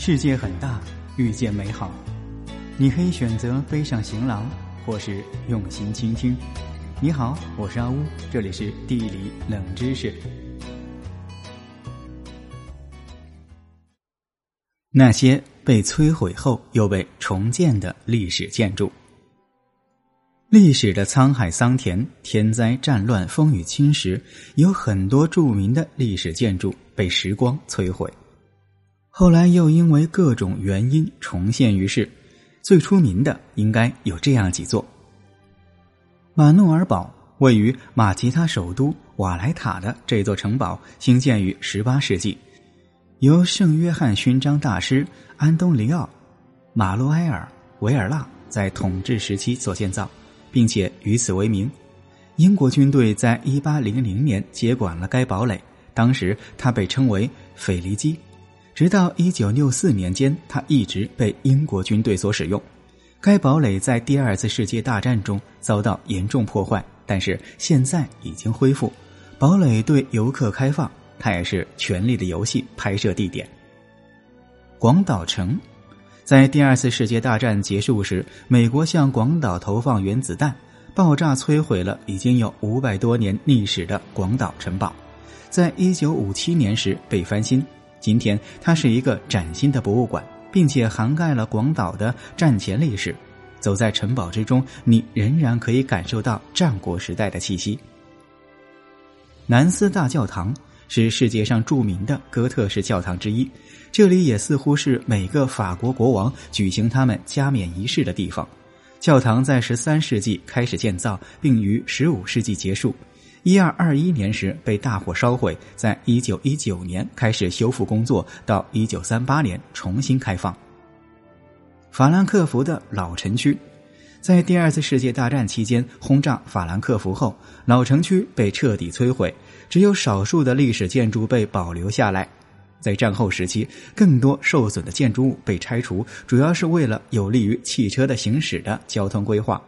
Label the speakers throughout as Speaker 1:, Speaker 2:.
Speaker 1: 世界很大，遇见美好。你可以选择背上行囊，或是用心倾听。你好，我是阿乌，这里是地理冷知识。那些被摧毁后又被重建的历史建筑。历史的沧海桑田、天灾战乱、风雨侵蚀，有很多著名的历史建筑被时光摧毁。后来又因为各种原因重现于世，最出名的应该有这样几座：马诺尔堡位于马吉他首都瓦莱塔的这座城堡，兴建于十八世纪，由圣约翰勋章大师安东尼奥·马洛埃尔维尔纳在统治时期所建造，并且以此为名。英国军队在一八零零年接管了该堡垒，当时它被称为腓尼基。直到一九六四年间，它一直被英国军队所使用。该堡垒在第二次世界大战中遭到严重破坏，但是现在已经恢复。堡垒对游客开放，它也是《权力的游戏》拍摄地点。广岛城，在第二次世界大战结束时，美国向广岛投放原子弹，爆炸摧毁了已经有五百多年历史的广岛城堡，在一九五七年时被翻新。今天，它是一个崭新的博物馆，并且涵盖了广岛的战前历史。走在城堡之中，你仍然可以感受到战国时代的气息。南斯大教堂是世界上著名的哥特式教堂之一，这里也似乎是每个法国国王举行他们加冕仪式的地方。教堂在十三世纪开始建造，并于十五世纪结束。一二二一年时被大火烧毁，在一九一九年开始修复工作，到一九三八年重新开放。法兰克福的老城区，在第二次世界大战期间轰炸法兰克福后，老城区被彻底摧毁，只有少数的历史建筑被保留下来。在战后时期，更多受损的建筑物被拆除，主要是为了有利于汽车的行驶的交通规划。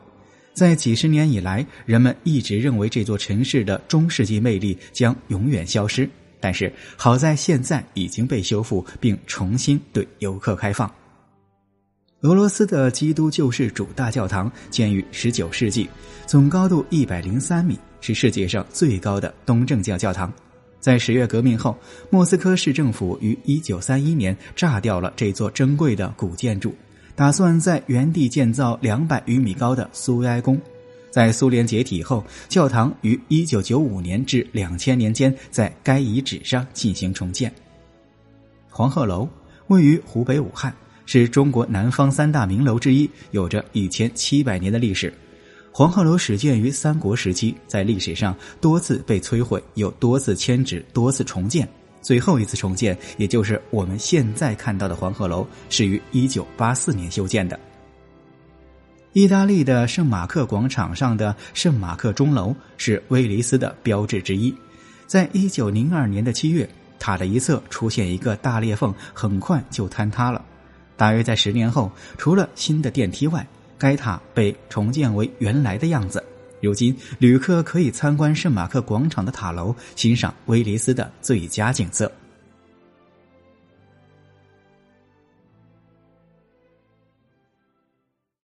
Speaker 1: 在几十年以来，人们一直认为这座城市的中世纪魅力将永远消失。但是好在现在已经被修复并重新对游客开放。俄罗斯的基督救世主大教堂建于十九世纪，总高度一百零三米，是世界上最高的东正教教堂。在十月革命后，莫斯科市政府于一九三一年炸掉了这座珍贵的古建筑。打算在原地建造两百余米高的苏维埃宫，在苏联解体后，教堂于一九九五年至两千年间在该遗址上进行重建。黄鹤楼位于湖北武汉，是中国南方三大名楼之一，有着一千七百年的历史。黄鹤楼始建于三国时期，在历史上多次被摧毁，又多次迁址，多次重建。最后一次重建，也就是我们现在看到的黄鹤楼，是于一九八四年修建的。意大利的圣马克广场上的圣马克钟楼是威尼斯的标志之一。在一九零二年的七月，塔的一侧出现一个大裂缝，很快就坍塌了。大约在十年后，除了新的电梯外，该塔被重建为原来的样子。如今，旅客可以参观圣马克广场的塔楼，欣赏威尼斯的最佳景色。